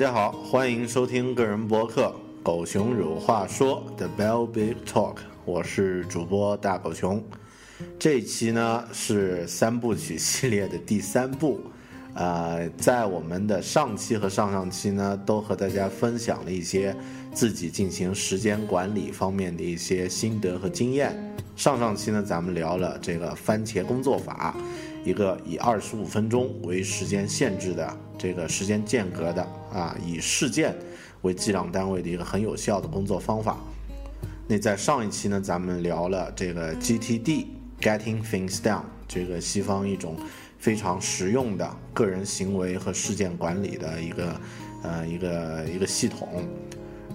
大家好，欢迎收听个人博客《狗熊有话说》的 Bell Big Talk，我是主播大狗熊。这期呢是三部曲系列的第三部，呃，在我们的上期和上上期呢，都和大家分享了一些自己进行时间管理方面的一些心得和经验。上上期呢，咱们聊了这个番茄工作法，一个以二十五分钟为时间限制的这个时间间隔的啊，以事件为计量单位的一个很有效的工作方法。那在上一期呢，咱们聊了这个 GTD。Getting things done，这个西方一种非常实用的个人行为和事件管理的一个呃一个一个系统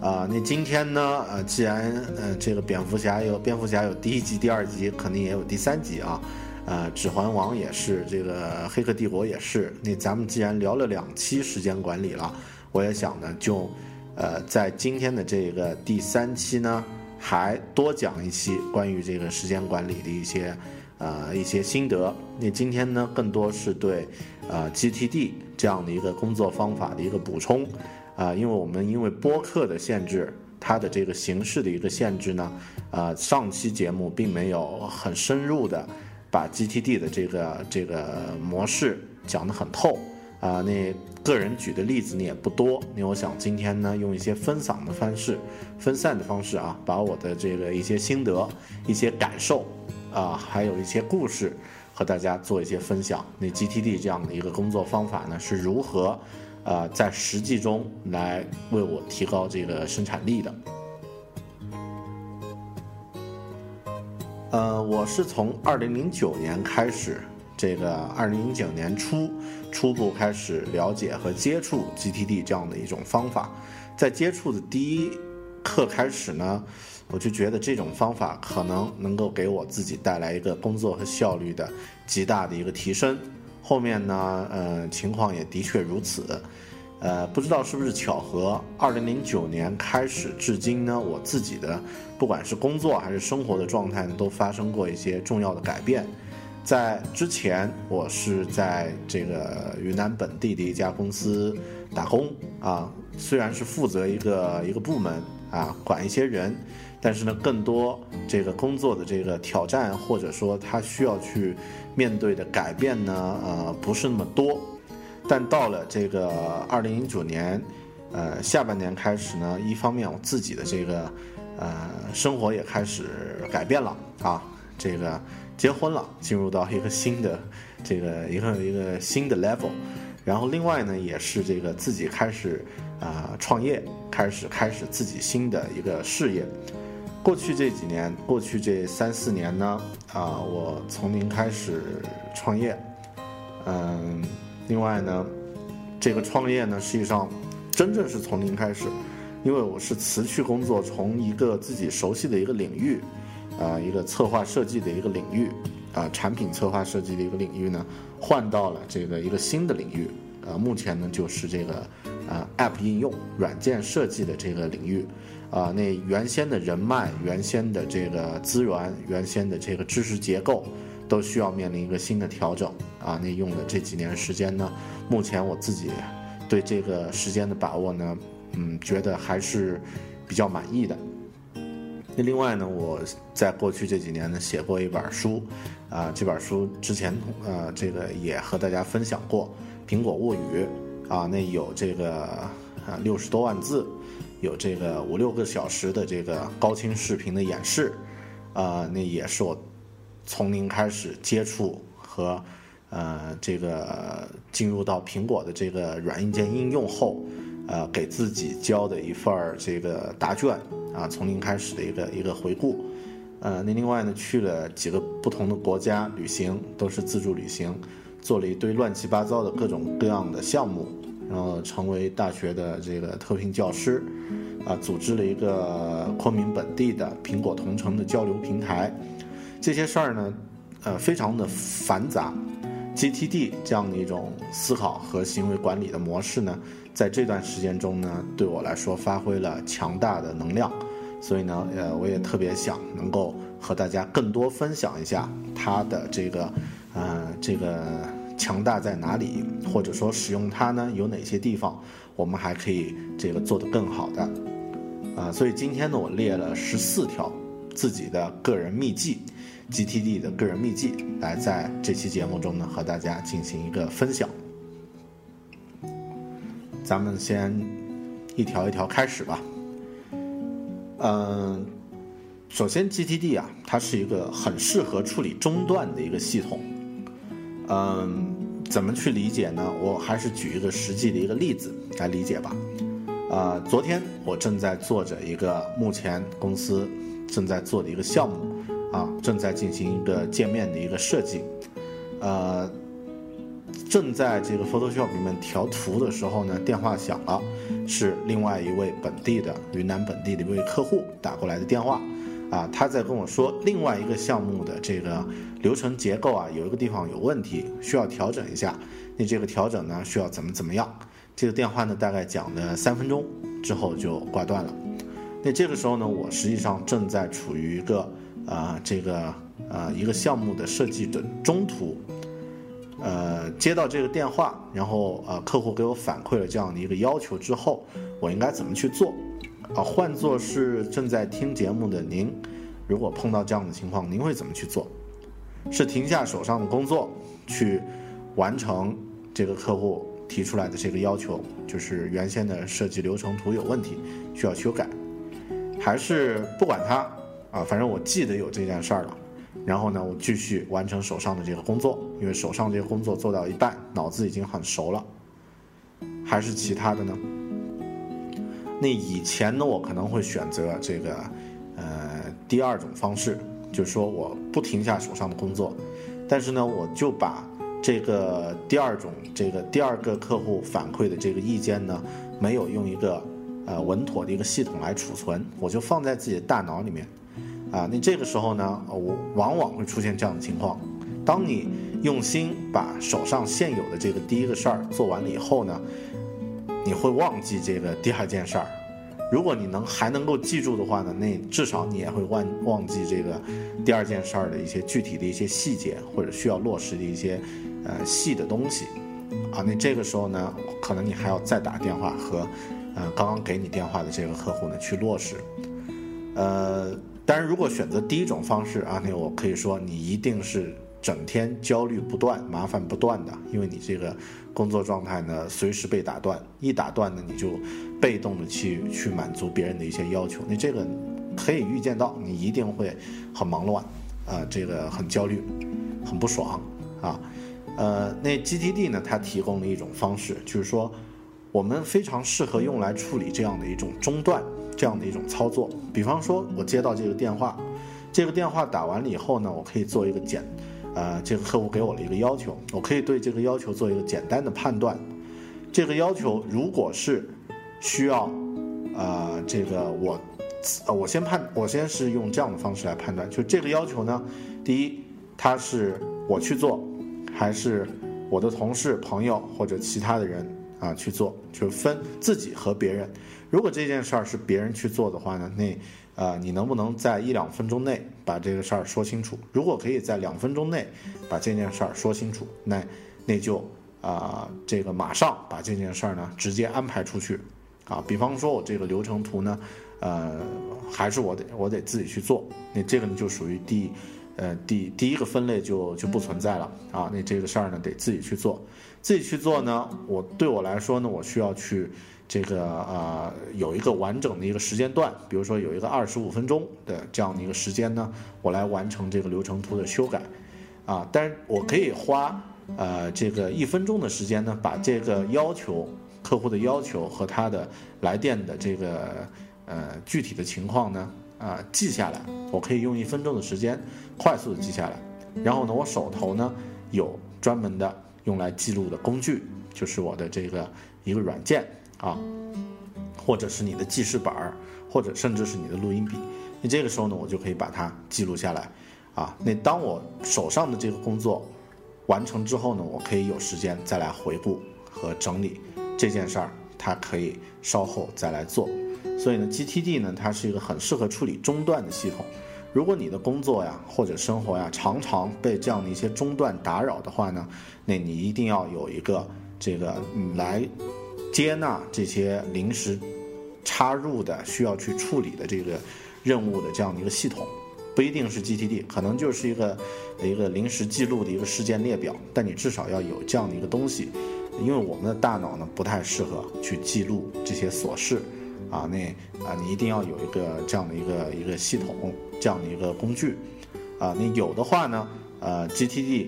啊。那今天呢，呃，既然呃这个蝙蝠侠有蝙蝠侠有第一集、第二集，肯定也有第三集啊。呃，指环王也是，这个黑客帝国也是。那咱们既然聊了两期时间管理了，我也想呢，就呃在今天的这个第三期呢。还多讲一期关于这个时间管理的一些，呃，一些心得。那今天呢，更多是对，呃，GTD 这样的一个工作方法的一个补充，啊，因为我们因为播客的限制，它的这个形式的一个限制呢，呃，上期节目并没有很深入的把 GTD 的这个这个模式讲得很透。啊，那个人举的例子呢也不多。那我想今天呢，用一些分散的方式、分散的方式啊，把我的这个一些心得、一些感受啊，还有一些故事，和大家做一些分享。那 GTD 这样的一个工作方法呢，是如何啊，在实际中来为我提高这个生产力的？呃，我是从二零零九年开始。这个二零零九年初，初步开始了解和接触 GTD 这样的一种方法，在接触的第一课开始呢，我就觉得这种方法可能能够给我自己带来一个工作和效率的极大的一个提升。后面呢，呃，情况也的确如此。呃，不知道是不是巧合，二零零九年开始至今呢，我自己的不管是工作还是生活的状态呢，都发生过一些重要的改变。在之前，我是在这个云南本地的一家公司打工啊，虽然是负责一个一个部门啊，管一些人，但是呢，更多这个工作的这个挑战或者说他需要去面对的改变呢，呃，不是那么多。但到了这个二零一九年，呃，下半年开始呢，一方面我自己的这个呃生活也开始改变了啊，这个。结婚了，进入到一个新的这个一个一个新的 level，然后另外呢，也是这个自己开始啊创业，开始开始自己新的一个事业。过去这几年，过去这三四年呢，啊，我从零开始创业，嗯，另外呢，这个创业呢，实际上真正是从零开始，因为我是辞去工作，从一个自己熟悉的一个领域。啊，一个策划设计的一个领域，啊，产品策划设计的一个领域呢，换到了这个一个新的领域，啊，目前呢就是这个啊，App 应用软件设计的这个领域，啊，那原先的人脉、原先的这个资源、原先的这个知识结构，都需要面临一个新的调整啊。那用的这几年时间呢，目前我自己对这个时间的把握呢，嗯，觉得还是比较满意的。那另外呢，我在过去这几年呢写过一本书，啊，这本书之前呃这个也和大家分享过《苹果物语》，啊，那有这个啊六十多万字，有这个五六个小时的这个高清视频的演示，啊，那也是我从零开始接触和呃这个进入到苹果的这个软硬件应用后，呃给自己交的一份儿这个答卷。啊，从零开始的一个一个回顾，呃，那另外呢，去了几个不同的国家旅行，都是自助旅行，做了一堆乱七八糟的各种各样的项目，然后成为大学的这个特聘教师，啊，组织了一个昆明本地的苹果同城的交流平台，这些事儿呢，呃，非常的繁杂，GTD 这样的一种思考和行为管理的模式呢。在这段时间中呢，对我来说发挥了强大的能量，所以呢，呃，我也特别想能够和大家更多分享一下它的这个，呃，这个强大在哪里，或者说使用它呢有哪些地方我们还可以这个做得更好的，啊，所以今天呢，我列了十四条自己的个人秘籍，GTD 的个人秘籍，来在这期节目中呢和大家进行一个分享。咱们先一条一条开始吧。嗯，首先 GTD 啊，它是一个很适合处理中断的一个系统。嗯，怎么去理解呢？我还是举一个实际的一个例子来理解吧。啊，昨天我正在做着一个目前公司正在做的一个项目，啊，正在进行一个界面的一个设计，呃。正在这个 Photoshop 里面调图的时候呢，电话响了，是另外一位本地的云南本地的一位客户打过来的电话，啊，他在跟我说另外一个项目的这个流程结构啊，有一个地方有问题，需要调整一下。那这个调整呢，需要怎么怎么样？这个电话呢，大概讲了三分钟之后就挂断了。那这个时候呢，我实际上正在处于一个啊，这个啊一个项目的设计的中途。呃，接到这个电话，然后呃，客户给我反馈了这样的一个要求之后，我应该怎么去做？啊，换作是正在听节目的您，如果碰到这样的情况，您会怎么去做？是停下手上的工作，去完成这个客户提出来的这个要求，就是原先的设计流程图有问题，需要修改，还是不管它？啊，反正我记得有这件事儿了。然后呢，我继续完成手上的这个工作，因为手上这个工作做到一半，脑子已经很熟了。还是其他的呢？那以前呢，我可能会选择这个，呃，第二种方式，就是说我不停下手上的工作，但是呢，我就把这个第二种这个第二个客户反馈的这个意见呢，没有用一个呃稳妥的一个系统来储存，我就放在自己的大脑里面。啊，那这个时候呢，我往往会出现这样的情况：当你用心把手上现有的这个第一个事儿做完了以后呢，你会忘记这个第二件事儿。如果你能还能够记住的话呢，那至少你也会忘忘记这个第二件事儿的一些具体的一些细节或者需要落实的一些呃细的东西。啊，那这个时候呢，可能你还要再打电话和呃刚刚给你电话的这个客户呢去落实，呃。当然，如果选择第一种方式啊，那我可以说你一定是整天焦虑不断、麻烦不断的，因为你这个工作状态呢随时被打断，一打断呢你就被动的去去满足别人的一些要求，你这个可以预见到你一定会很忙乱，啊，这个很焦虑，很不爽啊，呃，那 GTD 呢，它提供了一种方式，就是说我们非常适合用来处理这样的一种中断。这样的一种操作，比方说，我接到这个电话，这个电话打完了以后呢，我可以做一个简，呃，这个客户给我了一个要求，我可以对这个要求做一个简单的判断。这个要求如果是需要，呃，这个我，呃，我先判，我先是用这样的方式来判断，就这个要求呢，第一，他是我去做，还是我的同事、朋友或者其他的人啊去做，就分自己和别人。如果这件事儿是别人去做的话呢，那，呃，你能不能在一两分钟内把这个事儿说清楚。如果可以在两分钟内把这件事儿说清楚，那那就啊，这个马上把这件事儿呢直接安排出去啊。比方说我这个流程图呢，呃，还是我得我得自己去做，那这个呢就属于第呃第第一个分类就就不存在了啊。那这个事儿呢得自己去做，自己去做呢，我对我来说呢，我需要去。这个呃有一个完整的一个时间段，比如说有一个二十五分钟的这样的一个时间呢，我来完成这个流程图的修改，啊，但是我可以花呃这个一分钟的时间呢，把这个要求客户的要求和他的来电的这个呃具体的情况呢啊记下来，我可以用一分钟的时间快速的记下来，然后呢，我手头呢有专门的用来记录的工具，就是我的这个一个软件。啊，或者是你的记事本儿，或者甚至是你的录音笔，那这个时候呢，我就可以把它记录下来。啊，那当我手上的这个工作完成之后呢，我可以有时间再来回顾和整理这件事儿，它可以稍后再来做。所以呢，GTD 呢，它是一个很适合处理中断的系统。如果你的工作呀或者生活呀常常被这样的一些中断打扰的话呢，那你一定要有一个这个来。接纳这些临时插入的需要去处理的这个任务的这样的一个系统，不一定是 GTD，可能就是一个一个临时记录的一个事件列表，但你至少要有这样的一个东西，因为我们的大脑呢不太适合去记录这些琐事，啊，那啊你一定要有一个这样的一个一个系统，这样的一个工具，啊，你有的话呢，呃，GTD，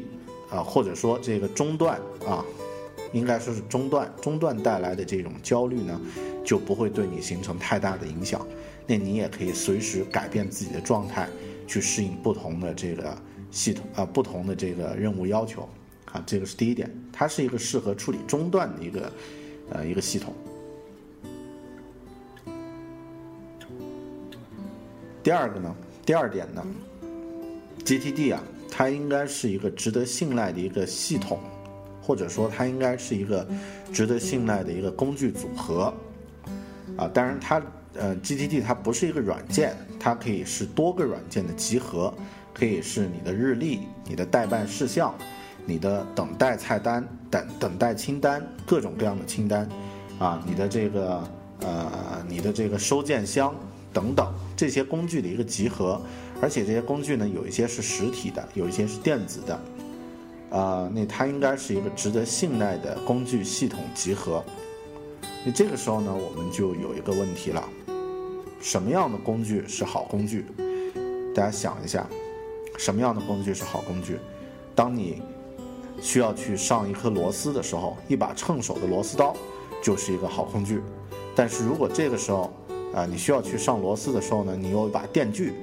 啊，或者说这个中断啊。应该说是中断，中断带来的这种焦虑呢，就不会对你形成太大的影响。那你也可以随时改变自己的状态，去适应不同的这个系统啊，不同的这个任务要求。啊，这个是第一点，它是一个适合处理中断的一个呃一个系统。第二个呢，第二点呢，GTD 啊，它应该是一个值得信赖的一个系统。或者说它应该是一个值得信赖的一个工具组合，啊，当然它呃 GTD 它不是一个软件，它可以是多个软件的集合，可以是你的日历、你的待办事项、你的等待菜单、等等待清单、各种各样的清单，啊，你的这个呃你的这个收件箱等等这些工具的一个集合，而且这些工具呢有一些是实体的，有一些是电子的。啊，那它应该是一个值得信赖的工具系统集合。那这个时候呢，我们就有一个问题了：什么样的工具是好工具？大家想一下，什么样的工具是好工具？当你需要去上一颗螺丝的时候，一把称手的螺丝刀就是一个好工具。但是如果这个时候啊，你需要去上螺丝的时候呢，你有一把电锯，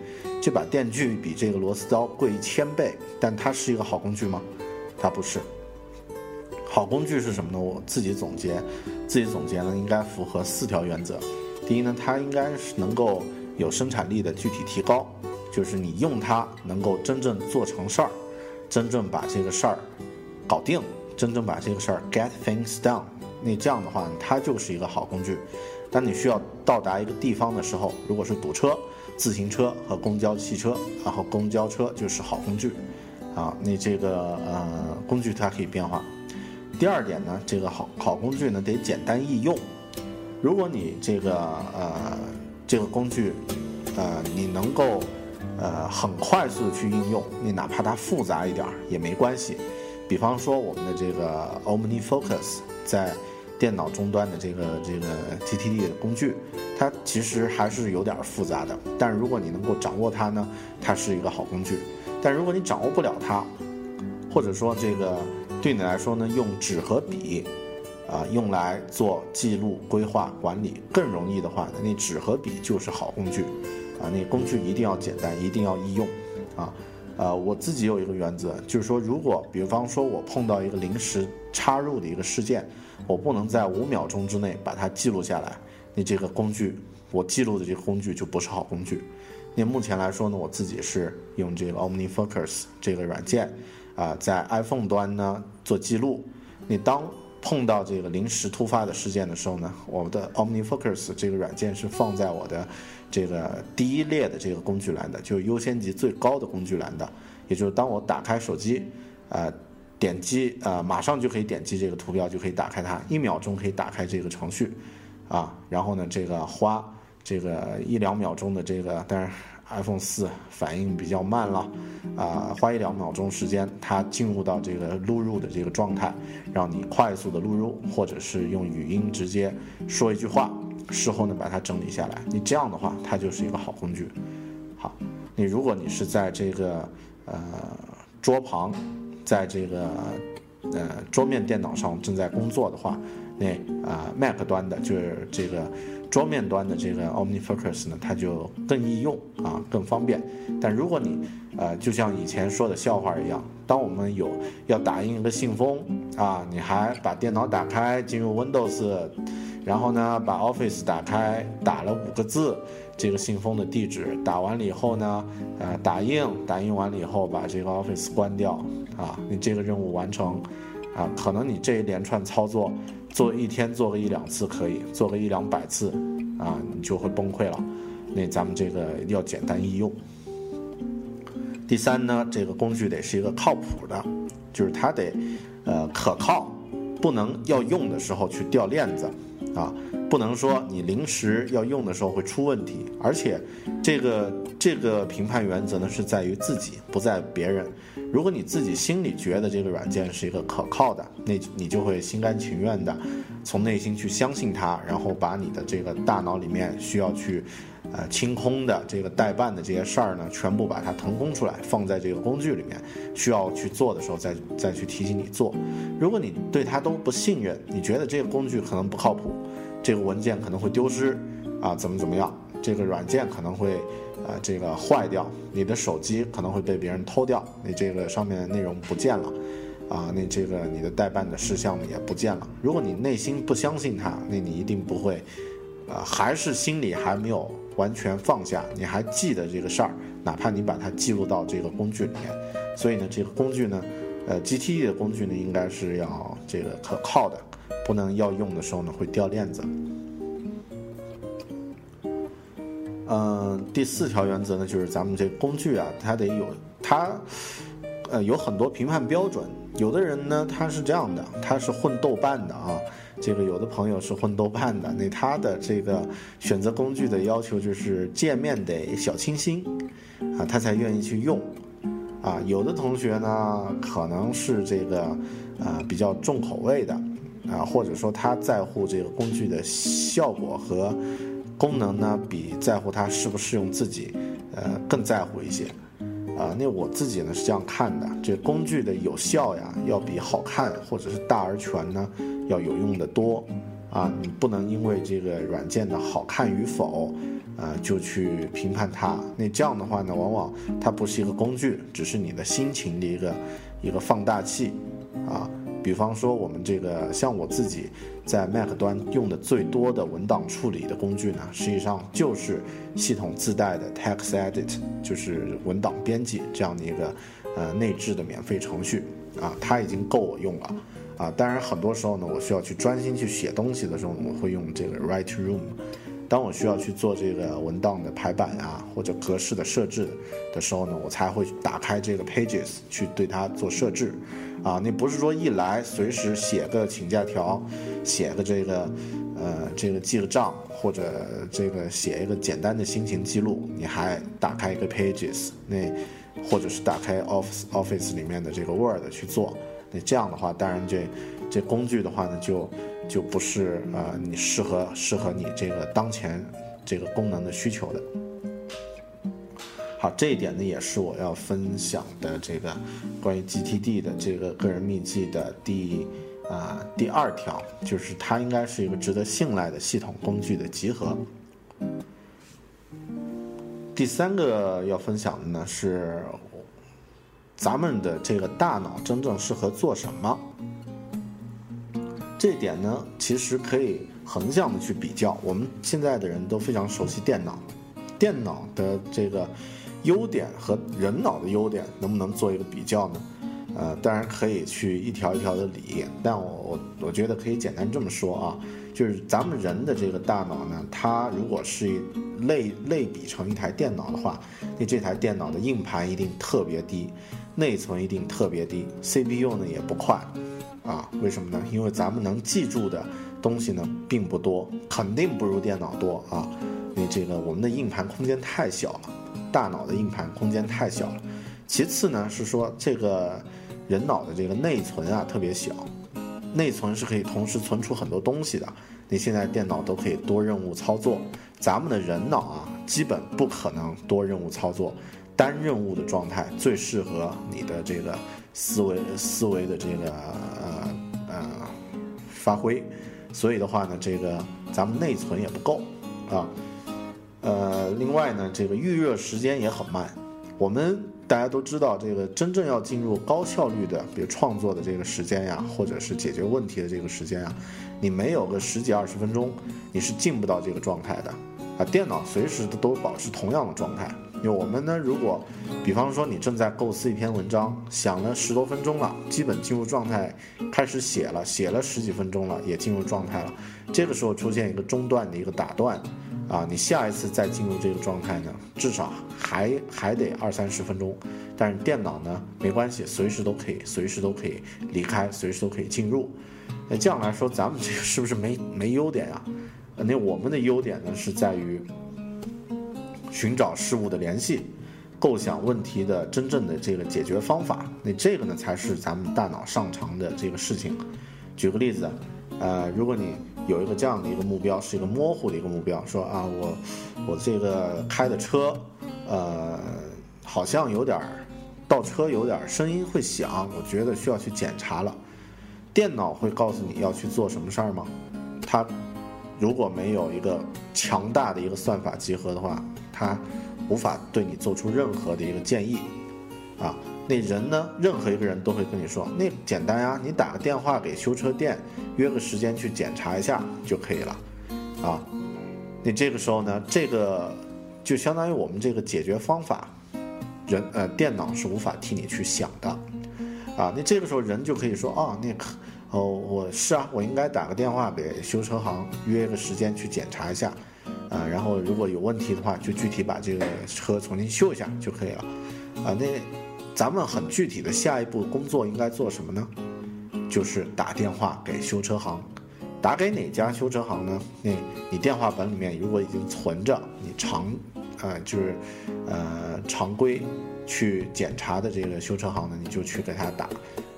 这把电锯比这个螺丝刀贵一千倍，但它是一个好工具吗？它不是好工具是什么呢？我自己总结，自己总结呢，应该符合四条原则。第一呢，它应该是能够有生产力的具体提高，就是你用它能够真正做成事儿，真正把这个事儿搞定，真正把这个事儿 get things done。那这样的话，它就是一个好工具。当你需要到达一个地方的时候，如果是堵车、自行车和公交汽车，然后公交车就是好工具。啊，你这个呃工具它可以变化。第二点呢，这个好好工具呢得简单易用。如果你这个呃这个工具呃你能够呃很快速的去应用，你哪怕它复杂一点也没关系。比方说我们的这个 OmniFocus 在电脑终端的这个这个 GTD 的工具，它其实还是有点复杂的。但如果你能够掌握它呢，它是一个好工具。但如果你掌握不了它，或者说这个对你来说呢，用纸和笔，啊，用来做记录、规划、管理更容易的话，那纸和笔就是好工具，啊，那工具一定要简单，一定要易用，啊，呃，我自己有一个原则，就是说，如果比方说我碰到一个临时插入的一个事件，我不能在五秒钟之内把它记录下来，那这个工具，我记录的这个工具就不是好工具。那目前来说呢，我自己是用这个 OmniFocus 这个软件，啊，在 iPhone 端呢做记录。你当碰到这个临时突发的事件的时候呢，我们的 OmniFocus 这个软件是放在我的这个第一列的这个工具栏的，就是优先级最高的工具栏的。也就是当我打开手机，呃，点击呃，马上就可以点击这个图标，就可以打开它，一秒钟可以打开这个程序，啊，然后呢，这个花这个一两秒钟的这个，但是。iPhone 四反应比较慢了，啊，花一两秒钟时间，它进入到这个录入的这个状态，让你快速的录入，或者是用语音直接说一句话，事后呢把它整理下来。你这样的话，它就是一个好工具。好，你如果你是在这个呃桌旁，在这个呃桌面电脑上正在工作的话，那啊 Mac 端的就是这个。桌面端的这个 OmniFocus 呢，它就更易用啊，更方便。但如果你呃，就像以前说的笑话一样，当我们有要打印一个信封啊，你还把电脑打开进入 Windows，然后呢把 Office 打开打了五个字，这个信封的地址打完了以后呢，呃，打印打印完了以后把这个 Office 关掉啊，你这个任务完成啊，可能你这一连串操作。做一天做个一两次可以，做个一两百次，啊，你就会崩溃了。那咱们这个要简单易用。第三呢，这个工具得是一个靠谱的，就是它得，呃，可靠，不能要用的时候去掉链子，啊，不能说你临时要用的时候会出问题。而且，这个这个评判原则呢是在于自己，不在别人。如果你自己心里觉得这个软件是一个可靠的，那你就会心甘情愿的从内心去相信它，然后把你的这个大脑里面需要去呃清空的这个代办的这些事儿呢，全部把它腾空出来，放在这个工具里面，需要去做的时候再再去提醒你做。如果你对它都不信任，你觉得这个工具可能不靠谱，这个文件可能会丢失啊，怎么怎么样，这个软件可能会。啊，这个坏掉，你的手机可能会被别人偷掉，你这个上面的内容不见了，啊，那这个你的代办的事项也不见了。如果你内心不相信它，那你一定不会，啊，还是心里还没有完全放下，你还记得这个事儿，哪怕你把它记录到这个工具里面。所以呢，这个工具呢，呃，GTE 的工具呢，应该是要这个可靠的，不能要用的时候呢会掉链子。嗯，第四条原则呢，就是咱们这工具啊，它得有它，呃，有很多评判标准。有的人呢，他是这样的，他是混豆瓣的啊。这个有的朋友是混豆瓣的，那他的这个选择工具的要求就是界面得小清新啊，他才愿意去用啊。有的同学呢，可能是这个啊比较重口味的啊，或者说他在乎这个工具的效果和。功能呢，比在乎它适不适用自己，呃，更在乎一些，啊，那我自己呢是这样看的，这工具的有效呀，要比好看或者是大而全呢要有用的多，啊，你不能因为这个软件的好看与否，啊，就去评判它，那这样的话呢，往往它不是一个工具，只是你的心情的一个一个放大器，啊。比方说，我们这个像我自己在 Mac 端用的最多的文档处理的工具呢，实际上就是系统自带的 TextEdit，就是文档编辑这样的一个呃内置的免费程序啊，它已经够我用了啊。当然，很多时候呢，我需要去专心去写东西的时候，我会用这个 Write Room。当我需要去做这个文档的排版啊，或者格式的设置的时候呢，我才会打开这个 Pages 去对它做设置，啊，你不是说一来随时写个请假条，写个这个，呃，这个记个账，或者这个写一个简单的心情记录，你还打开一个 Pages，那或者是打开 Office Office 里面的这个 Word 去做，那这样的话，当然这这工具的话呢就。就不是呃，你适合适合你这个当前这个功能的需求的。好，这一点呢也是我要分享的这个关于 GTD 的这个个人秘籍的第啊第二条，就是它应该是一个值得信赖的系统工具的集合。第三个要分享的呢是咱们的这个大脑真正适合做什么。这点呢，其实可以横向的去比较。我们现在的人都非常熟悉电脑，电脑的这个优点和人脑的优点能不能做一个比较呢？呃，当然可以去一条一条的理，但我我我觉得可以简单这么说啊，就是咱们人的这个大脑呢，它如果是类类比成一台电脑的话，那这台电脑的硬盘一定特别低，内存一定特别低，CPU 呢也不快，啊，为什么呢？因为咱们能记住的东西呢并不多，肯定不如电脑多啊。你这个我们的硬盘空间太小了，大脑的硬盘空间太小了。其次呢是说这个。人脑的这个内存啊特别小，内存是可以同时存储很多东西的。你现在电脑都可以多任务操作，咱们的人脑啊基本不可能多任务操作，单任务的状态最适合你的这个思维思维的这个呃呃发挥。所以的话呢，这个咱们内存也不够啊。另外呢，这个预热时间也很慢，我们。大家都知道，这个真正要进入高效率的，比如创作的这个时间呀，或者是解决问题的这个时间啊，你没有个十几二十分钟，你是进不到这个状态的。啊，电脑随时都都保持同样的状态。因为我们呢，如果，比方说你正在构思一篇文章，想了十多分钟了，基本进入状态，开始写了，写了十几分钟了，也进入状态了，这个时候出现一个中断的一个打断。啊，你下一次再进入这个状态呢，至少还还得二三十分钟。但是电脑呢，没关系，随时都可以，随时都可以离开，随时都可以进入。那这样来说，咱们这个是不是没没优点呀？那我们的优点呢，是在于寻找事物的联系，构想问题的真正的这个解决方法。那这个呢，才是咱们大脑上长的这个事情。举个例子，呃，如果你。有一个这样的一个目标，是一个模糊的一个目标，说啊，我我这个开的车，呃，好像有点倒车有点声音会响，我觉得需要去检查了。电脑会告诉你要去做什么事儿吗？它如果没有一个强大的一个算法集合的话，它无法对你做出任何的一个建议啊。那人呢？任何一个人都会跟你说，那简单呀，你打个电话给修车店，约个时间去检查一下就可以了，啊，你这个时候呢，这个就相当于我们这个解决方法，人呃电脑是无法替你去想的，啊，那这个时候人就可以说，哦，那可哦我是啊，我应该打个电话给修车行约个时间去检查一下，啊，然后如果有问题的话，就具体把这个车重新修一下就可以了，啊，那。咱们很具体的下一步工作应该做什么呢？就是打电话给修车行，打给哪家修车行呢？那你电话本里面如果已经存着你常，呃，就是呃常规去检查的这个修车行呢，你就去给他打，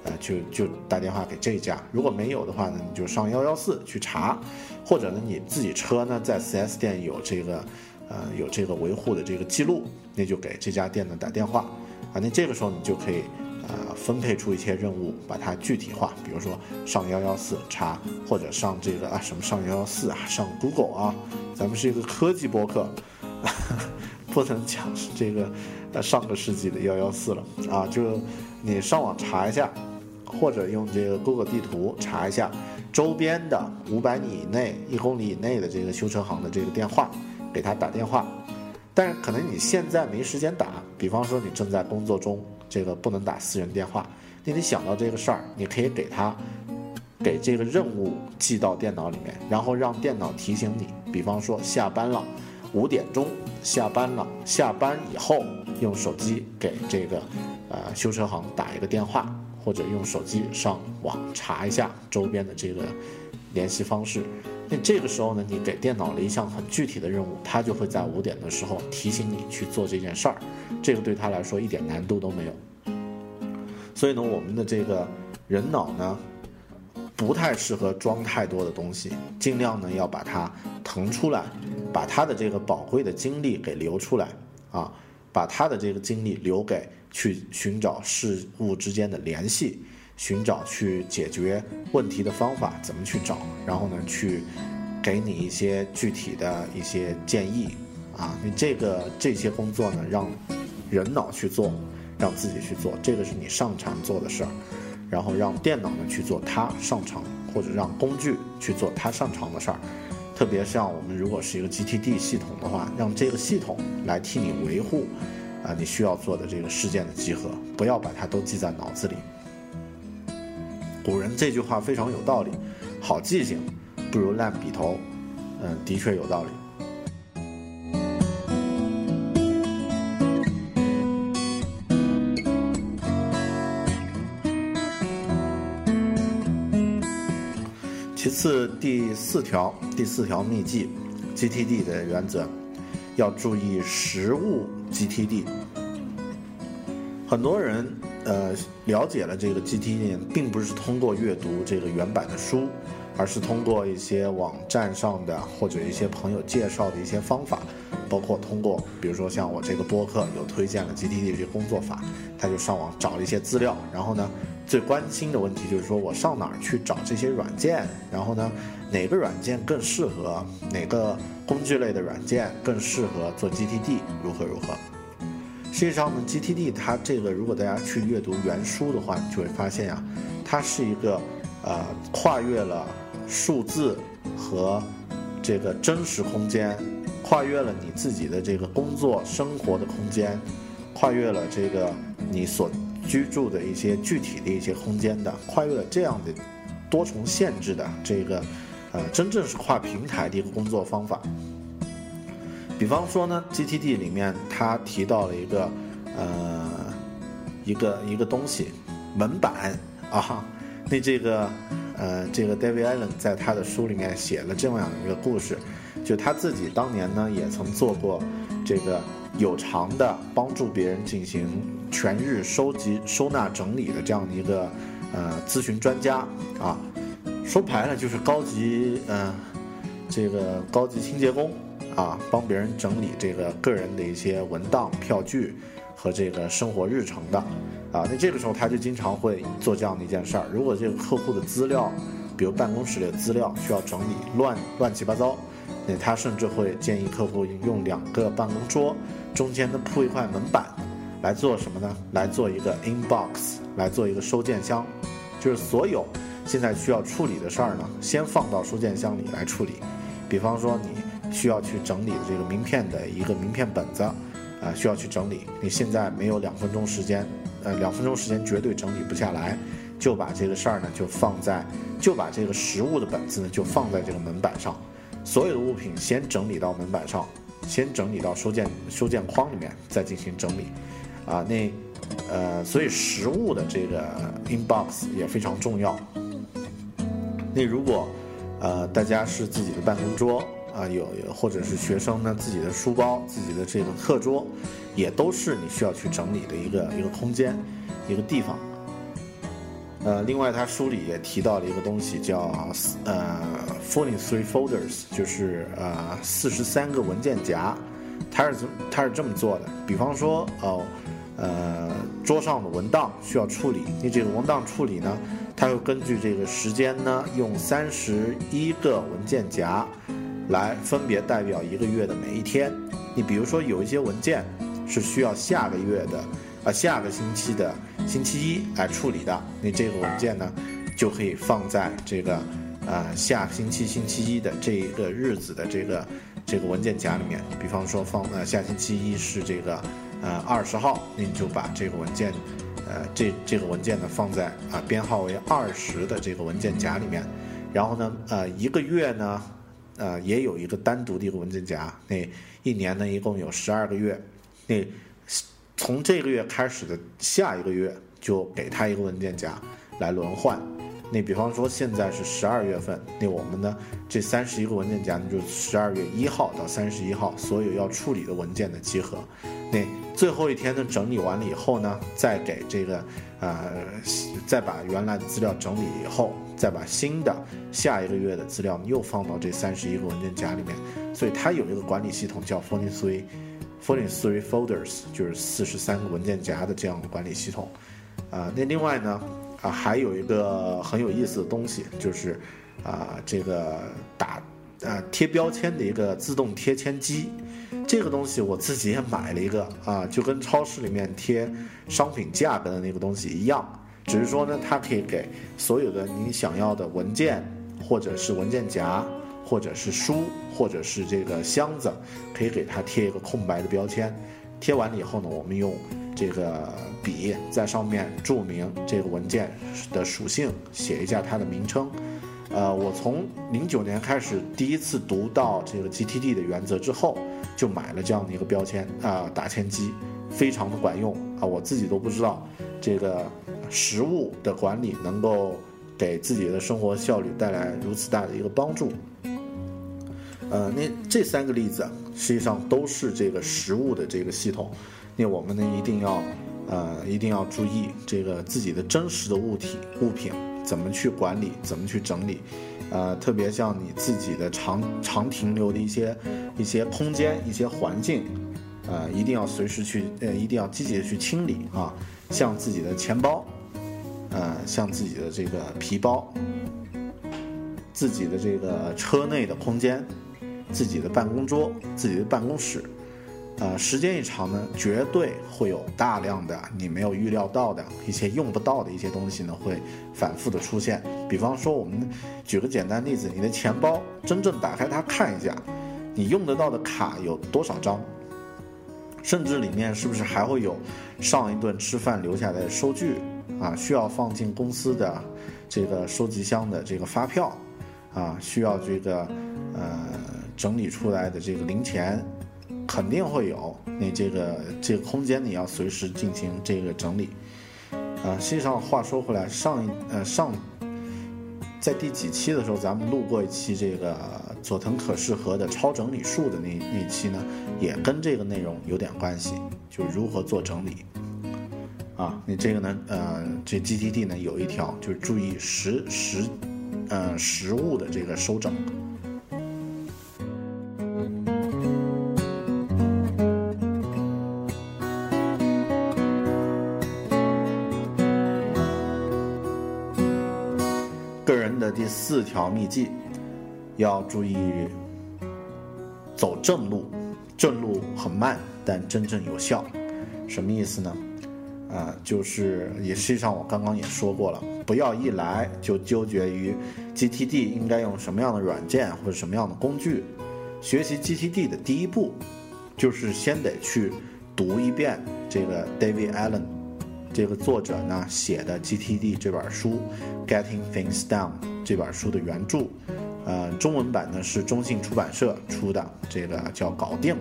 呃，就就打电话给这家。如果没有的话呢，你就上幺幺四去查，或者呢你自己车呢在 4S 店有这个，呃，有这个维护的这个记录，那就给这家店呢打电话。啊，那这个时候你就可以，呃，分配出一些任务，把它具体化。比如说上幺幺四查，或者上这个啊什么上幺幺四啊，上 Google 啊，咱们是一个科技博客，不能讲这个呃上个世纪的幺幺四了啊。就你上网查一下，或者用这个 Google 地图查一下周边的五百米以内、一公里以内的这个修车行的这个电话，给他打电话。但是可能你现在没时间打，比方说你正在工作中，这个不能打私人电话，你得想到这个事儿，你可以给他，给这个任务记到电脑里面，然后让电脑提醒你，比方说下班了，五点钟下班了，下班以后用手机给这个，呃修车行打一个电话，或者用手机上网查一下周边的这个联系方式。那这个时候呢，你给电脑了一项很具体的任务，它就会在五点的时候提醒你去做这件事儿，这个对他来说一点难度都没有。所以呢，我们的这个人脑呢，不太适合装太多的东西，尽量呢要把它腾出来，把它的这个宝贵的精力给留出来啊，把它的这个精力留给去寻找事物之间的联系。寻找去解决问题的方法怎么去找？然后呢，去给你一些具体的一些建议啊。你这个这些工作呢，让人脑去做，让自己去做，这个是你擅长做的事儿。然后让电脑呢去做它擅长，或者让工具去做它擅长的事儿。特别像我们如果是一个 GTD 系统的话，让这个系统来替你维护啊你需要做的这个事件的集合，不要把它都记在脑子里。古人这句话非常有道理，好记性不如烂笔头，嗯，的确有道理。其次，第四条，第四条秘技，GTD 的原则，要注意实物 GTD。很多人呃了解了这个 GTD，并不是通过阅读这个原版的书，而是通过一些网站上的或者一些朋友介绍的一些方法，包括通过比如说像我这个播客有推荐了 GTD 这些工作法，他就上网找了一些资料，然后呢。最关心的问题就是说我上哪儿去找这些软件？然后呢，哪个软件更适合？哪个工具类的软件更适合做 GTD？如何如何？实际上呢，GTD 它这个，如果大家去阅读原书的话，你就会发现呀，它是一个呃跨越了数字和这个真实空间，跨越了你自己的这个工作生活的空间，跨越了这个你所。居住的一些具体的一些空间的，跨越了这样的多重限制的这个，呃，真正是跨平台的一个工作方法。比方说呢，GTD 里面他提到了一个，呃，一个一个东西，门板啊。那这个，呃，这个 David Allen 在他的书里面写了这么样一个故事，就他自己当年呢也曾做过这个有偿的帮助别人进行。全日收集、收纳、整理的这样的一个呃咨询专家啊，说白了就是高级嗯这个高级清洁工啊，帮别人整理这个个人的一些文档、票据和这个生活日程的啊。那这个时候他就经常会做这样的一件事儿：如果这个客户的资料，比如办公室里的资料需要整理，乱乱七八糟，那他甚至会建议客户用两个办公桌中间的铺一块门板。来做什么呢？来做一个 inbox，来做一个收件箱，就是所有现在需要处理的事儿呢，先放到收件箱里来处理。比方说你需要去整理的这个名片的一个名片本子，啊，需要去整理。你现在没有两分钟时间，呃，两分钟时间绝对整理不下来，就把这个事儿呢就放在，就把这个实物的本子呢就放在这个门板上，所有的物品先整理到门板上，先整理到收件收件框里面，再进行整理。啊，那，呃，所以实物的这个 inbox 也非常重要。那如果，呃，大家是自己的办公桌啊，有有或者是学生呢，自己的书包、自己的这个课桌，也都是你需要去整理的一个一个空间，一个地方。呃，另外他书里也提到了一个东西，叫呃，forty three folders，就是呃四十三个文件夹。他是他是这么做的，比方说，哦。呃，桌上的文档需要处理，你这个文档处理呢，它会根据这个时间呢，用三十一个文件夹来分别代表一个月的每一天。你比如说有一些文件是需要下个月的，啊下个星期的星期一来处理的，你这个文件呢就可以放在这个呃下星期星期一的这一个日子的这个这个文件夹里面。比方说放呃下星期一是这个。呃，二十号，那你就把这个文件，呃，这这个文件呢放在啊编号为二十的这个文件夹里面，然后呢，呃，一个月呢，呃，也有一个单独的一个文件夹，那一年呢一共有十二个月，那从这个月开始的下一个月就给他一个文件夹来轮换。那比方说现在是十二月份，那我们呢这三十一个文件夹呢就十二月一号到三十一号所有要处理的文件的集合。那最后一天呢整理完了以后呢，再给这个呃再把原来的资料整理以后，再把新的下一个月的资料又放到这三十一个文件夹里面。所以它有一个管理系统叫 Forty Three Forty Three Folders，就是四十三个文件夹的这样的管理系统。啊，那另外呢？啊，还有一个很有意思的东西，就是啊，这个打啊贴标签的一个自动贴签机。这个东西我自己也买了一个啊，就跟超市里面贴商品价格的那个东西一样，只是说呢，它可以给所有的你想要的文件，或者是文件夹，或者是书，或者是这个箱子，可以给它贴一个空白的标签。贴完了以后呢，我们用这个笔在上面注明这个文件的属性，写一下它的名称。呃，我从零九年开始第一次读到这个 GTD 的原则之后，就买了这样的一个标签啊，打签机，非常的管用啊，我自己都不知道这个食物的管理能够给自己的生活效率带来如此大的一个帮助。呃，那这三个例子实际上都是这个食物的这个系统，那我们呢一定要呃一定要注意这个自己的真实的物体物品。怎么去管理？怎么去整理？呃，特别像你自己的长长停留的一些一些空间、一些环境，呃，一定要随时去，呃，一定要积极的去清理啊。像自己的钱包，呃，像自己的这个皮包，自己的这个车内的空间，自己的办公桌，自己的办公室。呃，时间一长呢，绝对会有大量的你没有预料到的一些用不到的一些东西呢，会反复的出现。比方说，我们举个简单例子，你的钱包真正打开它看一下，你用得到的卡有多少张？甚至里面是不是还会有上一顿吃饭留下的收据啊？需要放进公司的这个收集箱的这个发票啊？需要这个呃整理出来的这个零钱？肯定会有，你这个这个空间你要随时进行这个整理，啊，实际上话说回来，上一呃上，在第几期的时候，咱们录过一期这个佐藤可士和的超整理术的那那期呢，也跟这个内容有点关系，就是如何做整理，啊，你这个呢，呃，这 GTD 呢有一条就是注意实实，呃，实物的这个收整。个人的第四条秘籍，要注意走正路，正路很慢，但真正有效。什么意思呢？啊，就是也实际上我刚刚也说过了，不要一来就纠结于 GTD 应该用什么样的软件或者什么样的工具。学习 GTD 的第一步，就是先得去读一遍这个 David Allen 这个作者呢写的 GTD 这本书，Getting Things Done。这本书的原著，呃，中文版呢是中信出版社出的，这个叫《搞定》，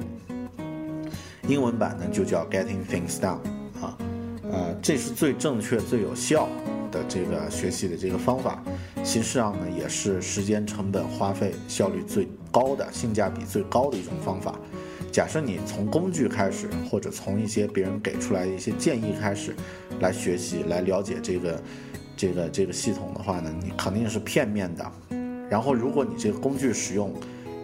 英文版呢就叫《Getting Things Done》啊，呃，这是最正确、最有效的这个学习的这个方法。其实上呢，也是时间成本花费效率最高的、性价比最高的一种方法。假设你从工具开始，或者从一些别人给出来的一些建议开始，来学习、来了解这个。这个这个系统的话呢，你肯定是片面的。然后，如果你这个工具使用，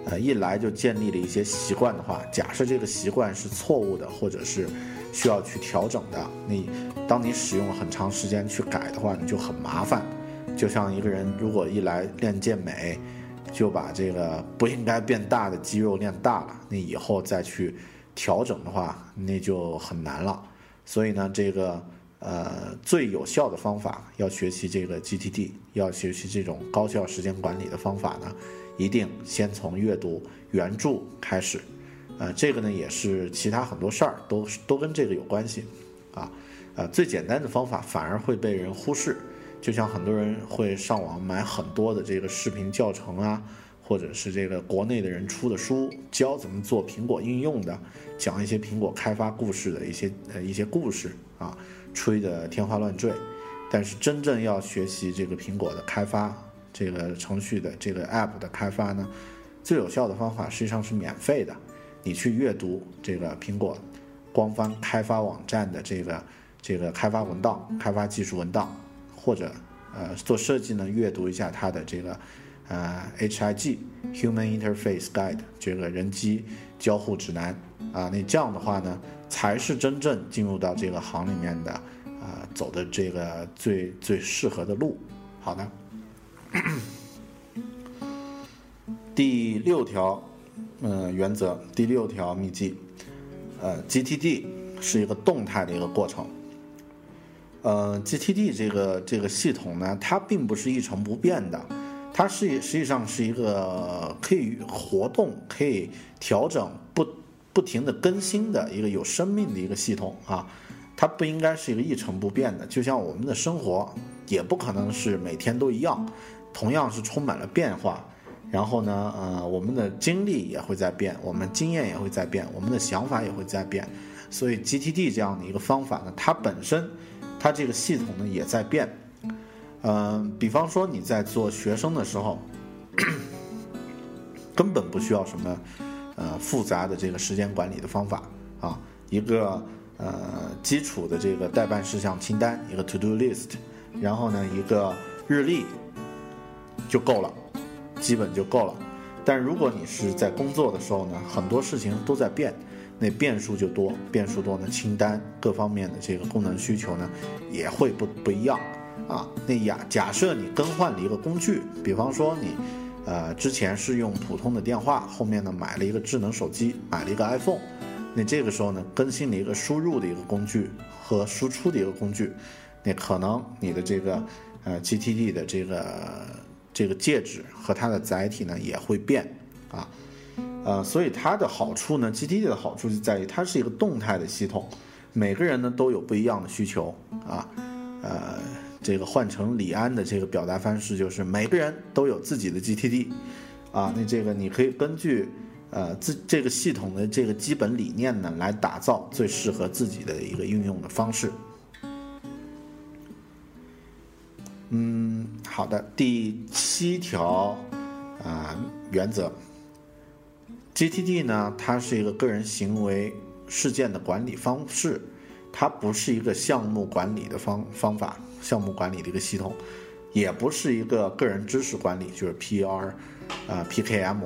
呃，一来就建立了一些习惯的话，假设这个习惯是错误的，或者是需要去调整的，你当你使用很长时间去改的话，你就很麻烦。就像一个人如果一来练健美，就把这个不应该变大的肌肉练大了，那以后再去调整的话，那就很难了。所以呢，这个。呃，最有效的方法要学习这个 GTD，要学习这种高效时间管理的方法呢，一定先从阅读原著开始。呃，这个呢也是其他很多事儿都都跟这个有关系，啊，呃，最简单的方法反而会被人忽视。就像很多人会上网买很多的这个视频教程啊，或者是这个国内的人出的书，教怎么做苹果应用的，讲一些苹果开发故事的一些呃一些故事啊。吹的天花乱坠，但是真正要学习这个苹果的开发，这个程序的这个 App 的开发呢，最有效的方法实际上是免费的。你去阅读这个苹果官方开发网站的这个这个开发文档、开发技术文档，或者呃做设计呢，阅读一下它的这个呃 HIG Human Interface Guide 这个人机交互指南啊，那这样的话呢。才是真正进入到这个行里面的，啊，走的这个最最适合的路。好的，第六条，嗯，原则，第六条秘籍，呃，GTD 是一个动态的一个过程。呃，GTD 这个这个系统呢，它并不是一成不变的，它是实际上是一个可以活动、可以调整不。不停的更新的一个有生命的一个系统啊，它不应该是一个一成不变的，就像我们的生活也不可能是每天都一样，同样是充满了变化。然后呢，呃，我们的经历也会在变，我们经验也会在变，我们的想法也会在变。所以 GTD 这样的一个方法呢，它本身，它这个系统呢也在变。嗯，比方说你在做学生的时候，根本不需要什么呃复杂的这个时间管理的方法啊，一个呃基础的这个代办事项清单，一个 To Do List，然后呢一个日历就够了。基本就够了，但如果你是在工作的时候呢，很多事情都在变，那变数就多，变数多呢，清单各方面的这个功能需求呢也会不不一样啊。那呀，假设你更换了一个工具，比方说你，呃，之前是用普通的电话，后面呢买了一个智能手机，买了一个 iPhone，那这个时候呢更新了一个输入的一个工具和输出的一个工具，那可能你的这个呃 GTD 的这个。这个介质和它的载体呢也会变啊，呃，所以它的好处呢，GTD 的好处就在于它是一个动态的系统，每个人呢都有不一样的需求啊，呃，这个换成李安的这个表达方式就是每个人都有自己的 GTD 啊，那这个你可以根据呃自这个系统的这个基本理念呢来打造最适合自己的一个运用的方式。嗯，好的。第七条啊原则，GTD 呢，它是一个个人行为事件的管理方式，它不是一个项目管理的方方法，项目管理的一个系统，也不是一个个人知识管理，就是 PR 啊 PKM